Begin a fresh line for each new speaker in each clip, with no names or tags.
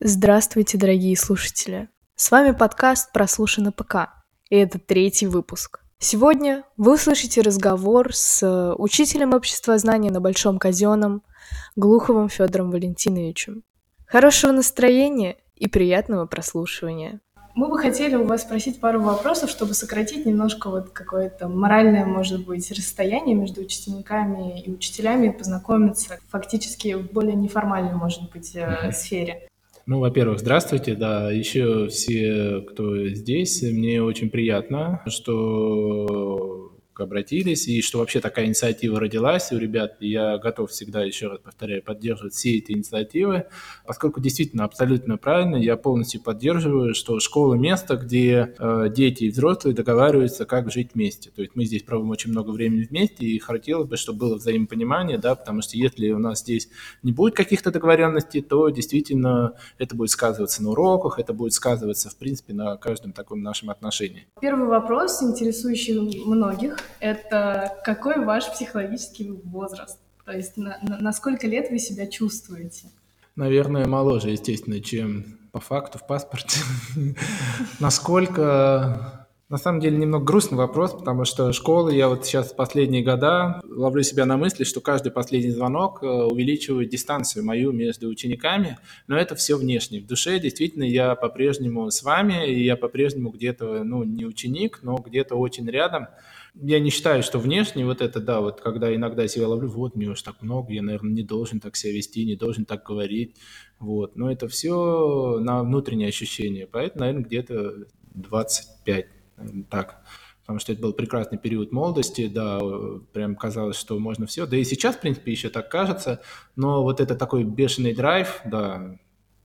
Здравствуйте, дорогие слушатели! С вами подкаст «Прослушано ПК», и это третий выпуск. Сегодня вы услышите разговор с учителем обществознания на Большом Казенном Глуховым Федором Валентиновичем. Хорошего настроения и приятного прослушивания! Мы бы хотели у вас спросить пару вопросов, чтобы сократить немножко вот какое-то моральное, может быть, расстояние между учениками и учителями познакомиться фактически в более неформальной, может быть, э, сфере.
Ну, во-первых, здравствуйте, да, еще все, кто здесь, мне очень приятно, что обратились, и что вообще такая инициатива родилась у ребят. Я готов всегда, еще раз повторяю, поддерживать все эти инициативы, поскольку действительно абсолютно правильно, я полностью поддерживаю, что школа – место, где э, дети и взрослые договариваются, как жить вместе. То есть мы здесь проводим очень много времени вместе, и хотелось бы, чтобы было взаимопонимание, да, потому что если у нас здесь не будет каких-то договоренностей, то действительно это будет сказываться на уроках, это будет сказываться, в принципе, на каждом таком нашем отношении.
Первый вопрос, интересующий многих это какой ваш психологический возраст? То есть на, на, на сколько лет вы себя чувствуете?
Наверное, моложе, естественно, чем по факту в паспорте. Насколько на самом деле немного грустный вопрос, потому что школы, я вот сейчас последние года ловлю себя на мысли, что каждый последний звонок э, увеличивает дистанцию мою между учениками, но это все внешне. В душе действительно я по-прежнему с вами, и я по-прежнему где-то, ну, не ученик, но где-то очень рядом. Я не считаю, что внешне вот это, да, вот когда иногда себя ловлю, вот, мне уж так много, я, наверное, не должен так себя вести, не должен так говорить, вот. Но это все на внутреннее ощущение, поэтому, наверное, где-то 25 так, потому что это был прекрасный период молодости, да, прям казалось, что можно все, да и сейчас, в принципе, еще так кажется, но вот это такой бешеный драйв, да,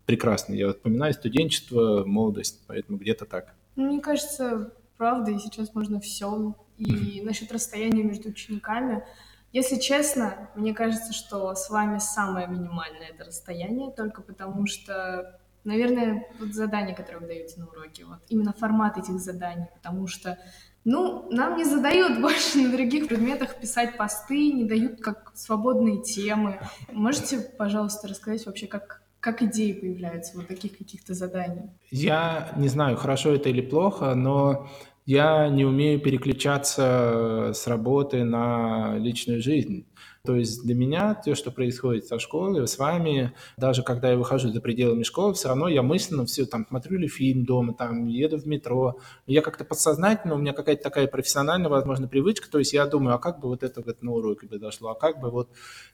прекрасный, я вспоминаю студенчество, молодость, поэтому где-то так.
Ну, мне кажется, правда, и сейчас можно все, и насчет расстояния между учениками, если честно, мне кажется, что с вами самое минимальное это расстояние, только потому что Наверное, вот задания, которые вы даете на уроке, вот именно формат этих заданий, потому что, ну, нам не задают больше на других предметах писать посты, не дают как свободные темы. Можете, пожалуйста, рассказать вообще, как как идеи появляются вот таких каких-то заданий?
Я не знаю, хорошо это или плохо, но я не умею переключаться с работы на личную жизнь. То есть для меня то, что происходит со школой, с вами, даже когда я выхожу за пределами школы, все равно я мысленно все там смотрю ли фильм дома, там еду в метро. Я как-то подсознательно, у меня какая-то такая профессиональная, возможно, привычка, то есть я думаю, а как бы вот это вот на уроке произошло, а как бы вот...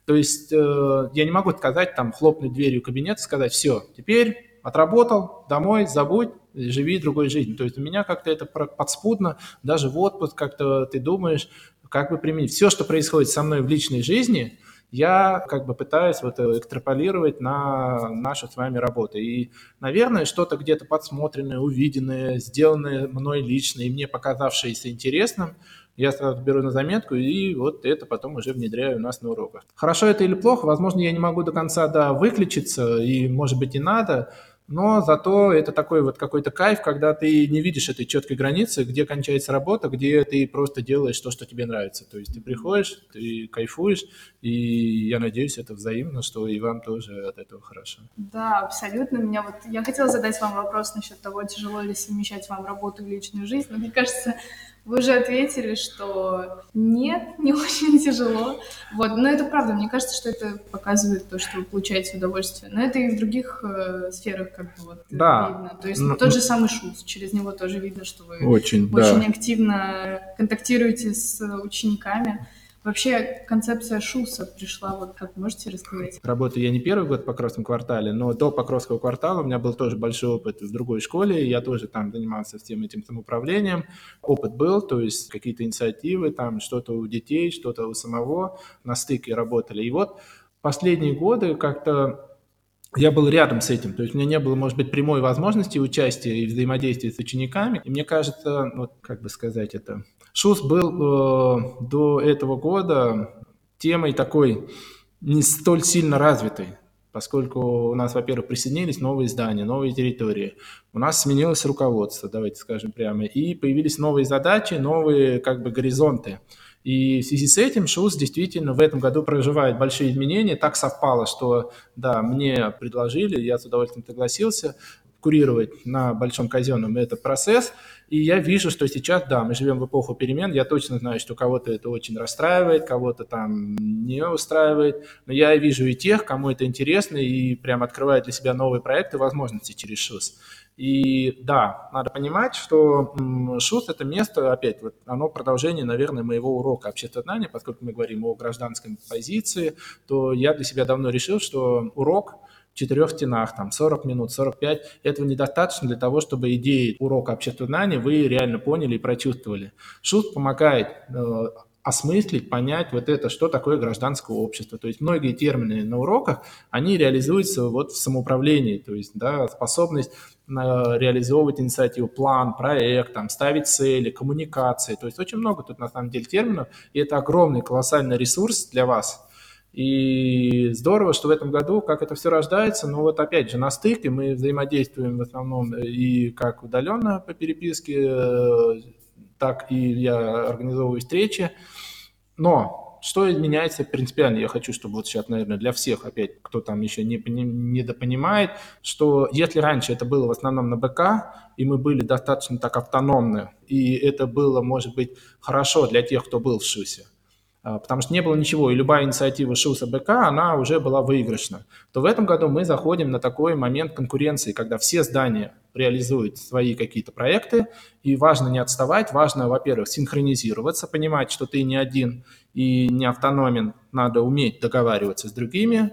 То есть э, я не могу сказать, там, хлопнуть дверью кабинета, сказать, все, теперь отработал, домой, забудь, живи другой жизнью. То есть у меня как-то это подспудно, даже в отпуск как-то ты думаешь, как бы применить. Все, что происходит со мной в личной жизни, я как бы пытаюсь вот экстраполировать на нашу с вами работу. И, наверное, что-то где-то подсмотренное, увиденное, сделанное мной лично и мне показавшееся интересным, я сразу беру на заметку и вот это потом уже внедряю у нас на уроках. Хорошо это или плохо, возможно, я не могу до конца да, выключиться, и, может быть, и надо, но зато это такой вот какой-то кайф, когда ты не видишь этой четкой границы, где кончается работа, где ты просто делаешь то, что тебе нравится. То есть ты приходишь, ты кайфуешь, и я надеюсь, это взаимно, что и вам тоже от этого хорошо.
Да, абсолютно. Меня вот я хотела задать вам вопрос насчет того, тяжело ли совмещать вам работу и личную жизнь, но мне кажется, вы уже ответили, что нет, не очень тяжело. Вот, но это правда, мне кажется, что это показывает то, что вы получаете удовольствие. Но это и в других э, сферах как бы вот
да.
видно. То есть но, тот же самый шус, через него тоже видно, что вы
очень,
очень
да.
активно контактируете с учениками. Вообще концепция ШУСа пришла, вот как можете рассказать?
Работаю я не первый год в Покровском квартале, но до Покровского квартала у меня был тоже большой опыт в другой школе, я тоже там занимался всем этим самоуправлением. Опыт был, то есть какие-то инициативы, там что-то у детей, что-то у самого, на стыке работали. И вот последние годы как-то я был рядом с этим, то есть у меня не было, может быть, прямой возможности участия и взаимодействия с учениками. И мне кажется, вот как бы сказать это, ШУС был э, до этого года темой такой не столь сильно развитой, поскольку у нас, во-первых, присоединились новые здания, новые территории, у нас сменилось руководство, давайте скажем прямо, и появились новые задачи, новые как бы горизонты. И в связи с этим ШУС действительно в этом году проживает большие изменения. Так совпало, что, да, мне предложили, я с удовольствием согласился курировать на Большом казенном этот процесс. И я вижу, что сейчас, да, мы живем в эпоху перемен, я точно знаю, что кого-то это очень расстраивает, кого-то там не устраивает, но я вижу и тех, кому это интересно, и прям открывает для себя новые проекты, возможности через ШУС. И да, надо понимать, что ШУС – это место, опять, вот оно продолжение, наверное, моего урока общественного знания, поскольку мы говорим о гражданской позиции, то я для себя давно решил, что урок в четырех стенах, там 40 минут, 45, этого недостаточно для того, чтобы идеи урока общественного знания вы реально поняли и прочувствовали. ШУС помогает э, осмыслить, понять вот это, что такое гражданское общество. То есть многие термины на уроках, они реализуются вот в самоуправлении, то есть да, способность э, реализовывать инициативу, план, проект, там, ставить цели, коммуникации. То есть очень много тут на самом деле терминов, и это огромный колоссальный ресурс для вас. И здорово, что в этом году, как это все рождается, но вот опять же на стыке мы взаимодействуем в основном и как удаленно по переписке, э, так и я организовываю встречи. Но что изменяется принципиально? Я хочу, чтобы вот сейчас, наверное, для всех, опять, кто там еще не, недопонимает, что если раньше это было в основном на БК, и мы были достаточно так автономны, и это было, может быть, хорошо для тех, кто был в ШУСе, а, потому что не было ничего, и любая инициатива ШУСа БК, она уже была выигрышна, то в этом году мы заходим на такой момент конкуренции, когда все здания реализуют свои какие-то проекты, и важно не отставать, важно, во-первых, синхронизироваться, понимать, что ты не один и не автономен, надо уметь договариваться с другими,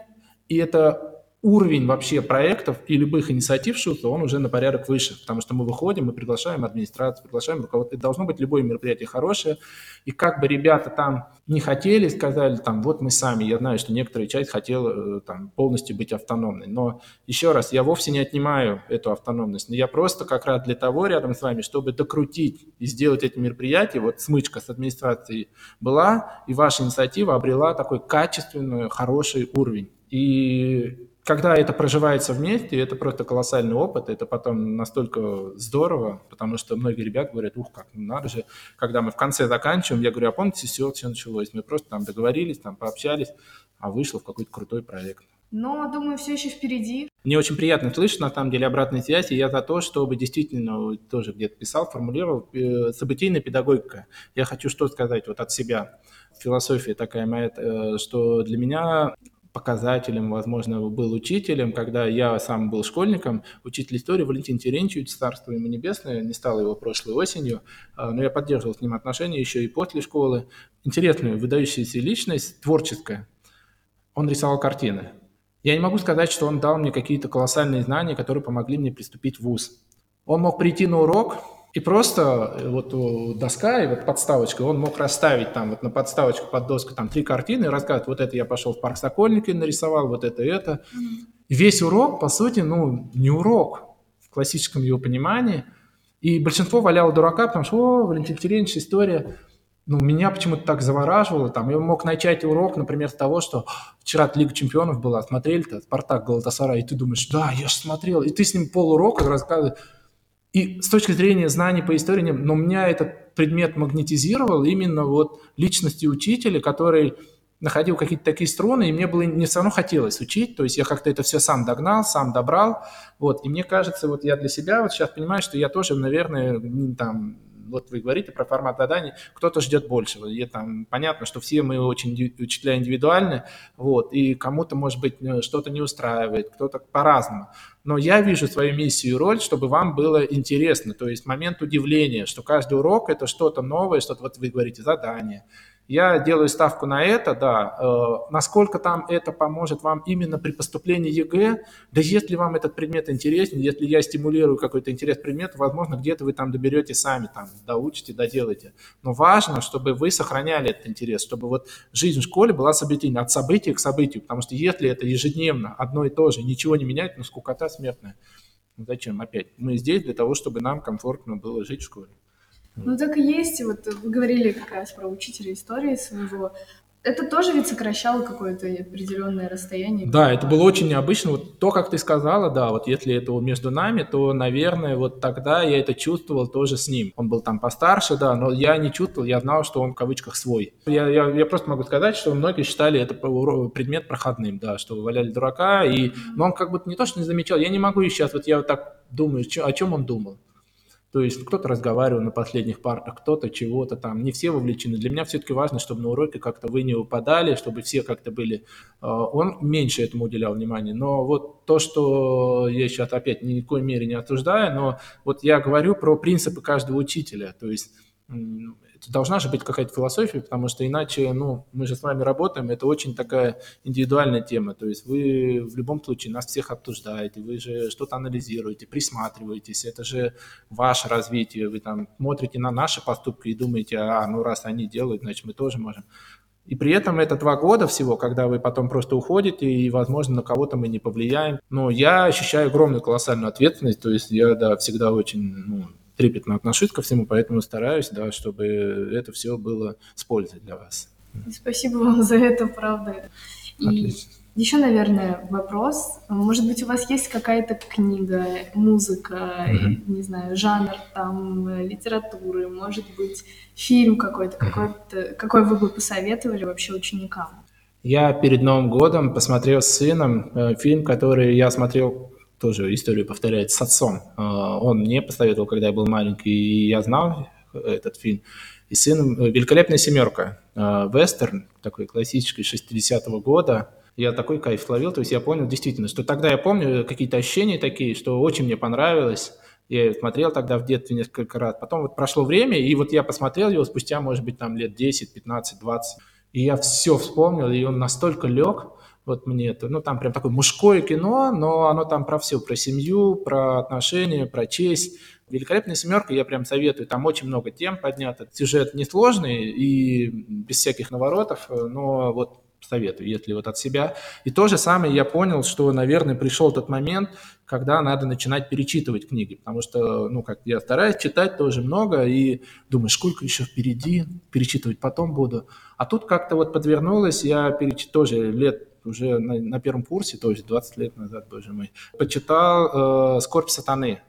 и это уровень вообще проектов и любых инициатив ШУТа, он уже на порядок выше, потому что мы выходим, мы приглашаем администрацию, приглашаем руководство. Это должно быть любое мероприятие хорошее. И как бы ребята там не хотели, сказали, там, вот мы сами, я знаю, что некоторая часть хотела э, там полностью быть автономной. Но еще раз, я вовсе не отнимаю эту автономность. Но я просто как раз для того рядом с вами, чтобы докрутить и сделать эти мероприятия, вот смычка с администрацией была, и ваша инициатива обрела такой качественный, хороший уровень. И когда это проживается вместе, это просто колоссальный опыт, это потом настолько здорово, потому что многие ребята говорят, ух, как, надо же, когда мы в конце заканчиваем, я говорю, а помните, все, все началось, мы просто там договорились, там пообщались, а вышло в какой-то крутой проект.
Но, думаю, все еще впереди.
Мне очень приятно слышать, на самом деле, обратной связи. Я за то, чтобы действительно, тоже где-то писал, формулировал, э, событийная педагогика. Я хочу что сказать вот от себя. Философия такая моя, э, что для меня показателем, возможно, был учителем, когда я сам был школьником, учитель истории Валентин Терентьевич, царство ему небесное, не стал его прошлой осенью, а, но я поддерживал с ним отношения еще и после школы. Интересная, выдающаяся личность, творческая. Он рисовал картины. Я не могу сказать, что он дал мне какие-то колоссальные знания, которые помогли мне приступить в ВУЗ. Он мог прийти на урок, и просто э, вот доска и вот подставочка, он мог расставить там вот на подставочку под доску там три картины и рассказать, вот это я пошел в парк Сокольники нарисовал, вот это это. И весь урок, по сути, ну, не урок в классическом его понимании. И большинство валяло дурака, потому что, о, Валентин Терентьевич, история, ну, меня почему-то так завораживало. Там, я мог начать урок, например, с того, что вчера Лига чемпионов была, смотрели-то, Спартак, Галатасарай, и ты думаешь, да, я же смотрел. И ты с ним полурока рассказываешь. И с точки зрения знаний по истории, но меня этот предмет магнетизировал именно вот личности учителя, который находил какие-то такие струны, и мне было не все равно хотелось учить, то есть я как-то это все сам догнал, сам добрал, вот, и мне кажется, вот я для себя вот сейчас понимаю, что я тоже, наверное, там вот вы говорите про формат заданий, кто-то ждет большего. И там понятно, что все мы очень учителя индивидуальны, вот, и кому-то, может быть, э, что-то не устраивает, кто-то по-разному. Но я вижу свою миссию и роль, чтобы вам было интересно, то есть момент удивления, что каждый урок – это что-то новое, что-то, вот вы говорите, задание, я делаю ставку на это, да. Э, насколько там это поможет вам именно при поступлении ЕГЭ, да если вам этот предмет интересен, если я стимулирую какой-то интерес предмет, возможно, где-то вы там доберете сами, там, доучите, доделаете. Но важно, чтобы вы сохраняли этот интерес, чтобы вот жизнь в школе была событийной, от события к событию, потому что если это ежедневно одно и то же, ничего не меняет, ну скукота смертная. Ну, зачем опять? Мы здесь для того, чтобы нам комфортно было жить в школе.
Ну так и есть. Вот вы говорили как раз про учителя истории своего. это тоже ведь сокращало какое-то определенное расстояние.
Да, это было очень необычно. Вот то, как ты сказала, да, вот если это между нами, то, наверное, вот тогда я это чувствовал тоже с ним. Он был там постарше, да, но я не чувствовал, я знал, что он в кавычках свой. Я, я, я просто могу сказать, что многие считали это предмет проходным, да, что валяли дурака, и, но он как будто не то, что не замечал, я не могу и сейчас, вот я вот так думаю, о чем он думал. То есть кто-то разговаривал на последних партах, кто-то чего-то там. Не все вовлечены. Для меня все-таки важно, чтобы на уроке как-то вы не выпадали, чтобы все как-то были... А, он меньше этому уделял внимания. Но вот то, что я сейчас опять ни в коей мере не осуждаю, но вот я говорю про принципы каждого учителя. То есть должна же быть какая-то философия, потому что иначе, ну, мы же с вами работаем, это очень такая индивидуальная тема, то есть вы в любом случае нас всех обсуждаете, вы же что-то анализируете, присматриваетесь, это же ваше развитие, вы там смотрите на наши поступки и думаете, а, ну, раз они делают, значит, мы тоже можем. И при этом это два года всего, когда вы потом просто уходите, и, возможно, на кого-то мы не повлияем. Но я ощущаю огромную колоссальную ответственность, то есть я, да, всегда очень, ну, трепетно отношусь ко всему, поэтому стараюсь, да, чтобы это все было с пользой для вас.
Спасибо вам за это, правда. И еще, наверное, вопрос. Может быть, у вас есть какая-то книга, музыка, mm-hmm. не знаю, жанр там литературы, может быть, фильм какой-то, mm-hmm. какой-то, какой вы бы посоветовали вообще ученикам?
Я перед Новым годом посмотрел с сыном э, фильм, который я смотрел тоже историю повторяет с отцом. А, он мне посоветовал, когда я был маленький, и я знал этот фильм. И сын «Великолепная семерка», а, вестерн, такой классический 60-го года. Я такой кайф ловил, то есть я понял действительно, что тогда я помню какие-то ощущения такие, что очень мне понравилось. Я смотрел тогда в детстве несколько раз. Потом вот прошло время, и вот я посмотрел его спустя, может быть, там лет 10, 15, 20. И я все вспомнил, и он настолько лег, вот мне это, ну, там прям такое мужское кино, но оно там про все, про семью, про отношения, про честь. «Великолепная семерка» я прям советую, там очень много тем поднято. Сюжет несложный и без всяких наворотов, но вот советую, если вот от себя. И то же самое я понял, что, наверное, пришел тот момент, когда надо начинать перечитывать книги, потому что, ну, как я стараюсь читать тоже много, и думаю, сколько еще впереди, перечитывать потом буду. А тут как-то вот подвернулось, я переч... тоже лет уже на, на первом курсе, то есть 20 лет назад, боже мой, почитал э, «Скорбь сатаны».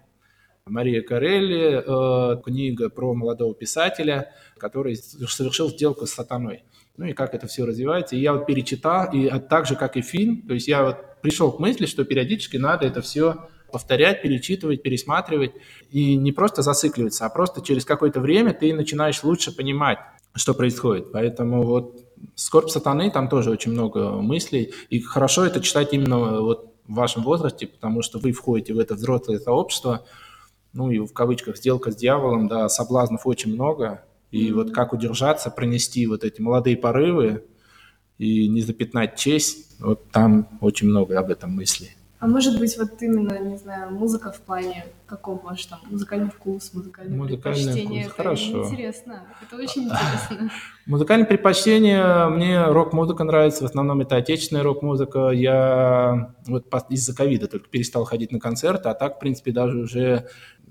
Мария Карелли, э, книга про молодого писателя, который совершил сделку с сатаной. Ну и как это все развивается. И я вот перечитал, и так же, как и фильм, то есть я вот пришел к мысли, что периодически надо это все повторять, перечитывать, пересматривать, и не просто зацикливаться, а просто через какое-то время ты начинаешь лучше понимать, что происходит. Поэтому вот «Скорбь сатаны» там тоже очень много мыслей, и хорошо это читать именно вот в вашем возрасте, потому что вы входите в это взрослое сообщество, ну и в кавычках сделка с дьяволом, да, соблазнов очень много, и вот как удержаться, пронести вот эти молодые порывы и не запятнать честь, вот там очень много об этом мыслей.
А может быть, вот именно, не знаю, музыка в плане каком ваш там музыкальный вкус, музыкальное музыкальный предпочтение? Вкус. Это
Хорошо.
интересно, это очень интересно.
Музыкальное предпочтение, мне рок-музыка нравится, в основном это отечественная рок-музыка. Я вот из-за ковида только перестал ходить на концерты, а так, в принципе, даже уже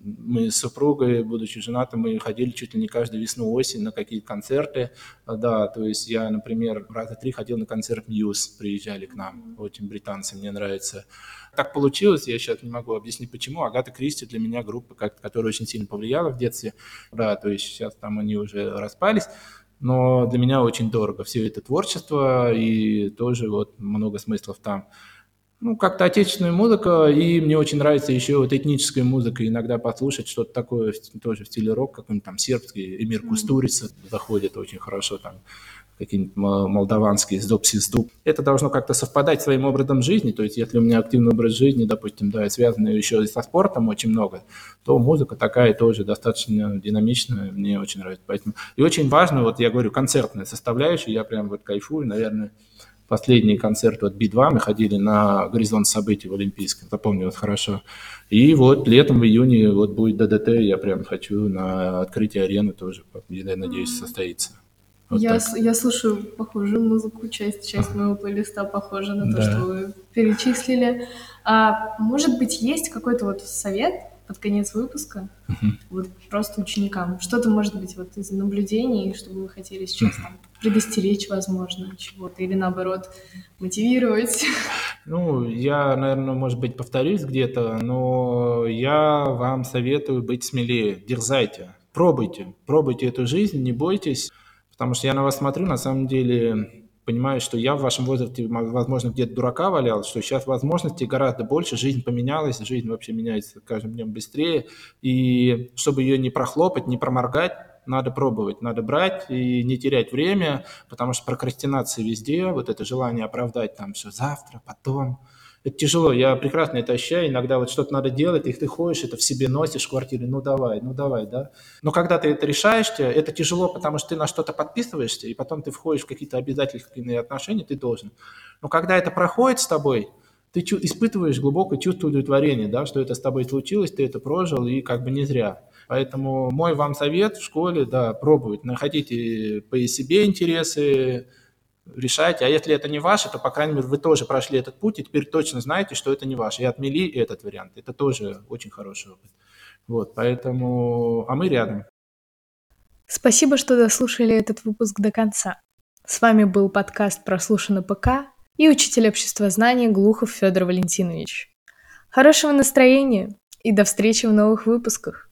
мы с супругой, будучи женаты, мы ходили чуть ли не каждую весну-осень на какие-то концерты. Да, то есть я, например, раза три ходил на концерт Мьюз, приезжали к нам, очень британцы, мне нравится. Так получилось, я сейчас не могу объяснить почему. Агата Кристи для меня группа, которая очень сильно повлияла в детстве. Да, то есть сейчас там они уже распались но для меня очень дорого все это творчество и тоже вот много смыслов там ну, как-то отечественная музыка, и мне очень нравится еще вот этническая музыка, иногда послушать что-то такое тоже в стиле рок, какой-нибудь там сербский, Эмир Кустурица заходит очень хорошо, там какие-нибудь молдаванские сдоб-сиздуб. Это должно как-то совпадать с своим образом жизни, то есть если у меня активный образ жизни, допустим, да, связанный еще и со спортом очень много, то музыка такая тоже достаточно динамичная, мне очень нравится. Поэтому... И очень важно, вот я говорю, концертная составляющая, я прям вот кайфую, наверное, последний концерт вот Би-2, мы ходили на горизонт событий в Олимпийском, запомню вот хорошо. И вот летом, в июне, вот будет ДДТ, я прям хочу на открытие арены тоже, я надеюсь, состоится.
Вот я, я слушаю похожую музыку, часть, часть моего плейлиста похожа на то, да. что вы перечислили. А, может быть, есть какой-то вот совет под конец выпуска, uh-huh. вот просто ученикам. Что-то, может быть, вот из наблюдений, чтобы вы хотели сейчас uh-huh. там предостеречь, возможно, чего-то, или наоборот, мотивировать?
Ну, я, наверное, может быть, повторюсь где-то, но я вам советую быть смелее, дерзайте, пробуйте, пробуйте эту жизнь, не бойтесь, потому что я на вас смотрю, на самом деле, понимаю, что я в вашем возрасте, возможно, где-то дурака валял, что сейчас возможностей гораздо больше, жизнь поменялась, жизнь вообще меняется каждым днем быстрее, и чтобы ее не прохлопать, не проморгать, надо пробовать, надо брать и не терять время, потому что прокрастинация везде, вот это желание оправдать там все завтра, потом, это тяжело, я прекрасно это ощущаю, иногда вот что-то надо делать, и ты ходишь, это в себе носишь в квартире, ну давай, ну давай, да. Но когда ты это решаешь, это тяжело, потому что ты на что-то подписываешься, и потом ты входишь в какие-то обязательные отношения, ты должен. Но когда это проходит с тобой, ты испытываешь глубокое чувство удовлетворения, да, что это с тобой случилось, ты это прожил, и как бы не зря. Поэтому мой вам совет в школе, да, пробовать, находите по себе интересы, решайте. А если это не ваше, то, по крайней мере, вы тоже прошли этот путь, и теперь точно знаете, что это не ваше. И отмели этот вариант. Это тоже очень хороший опыт. Вот, поэтому... А мы рядом.
Спасибо, что дослушали этот выпуск до конца. С вами был подкаст «Прослушано ПК» и учитель обществознания Глухов Федор Валентинович. Хорошего настроения и до встречи в новых выпусках.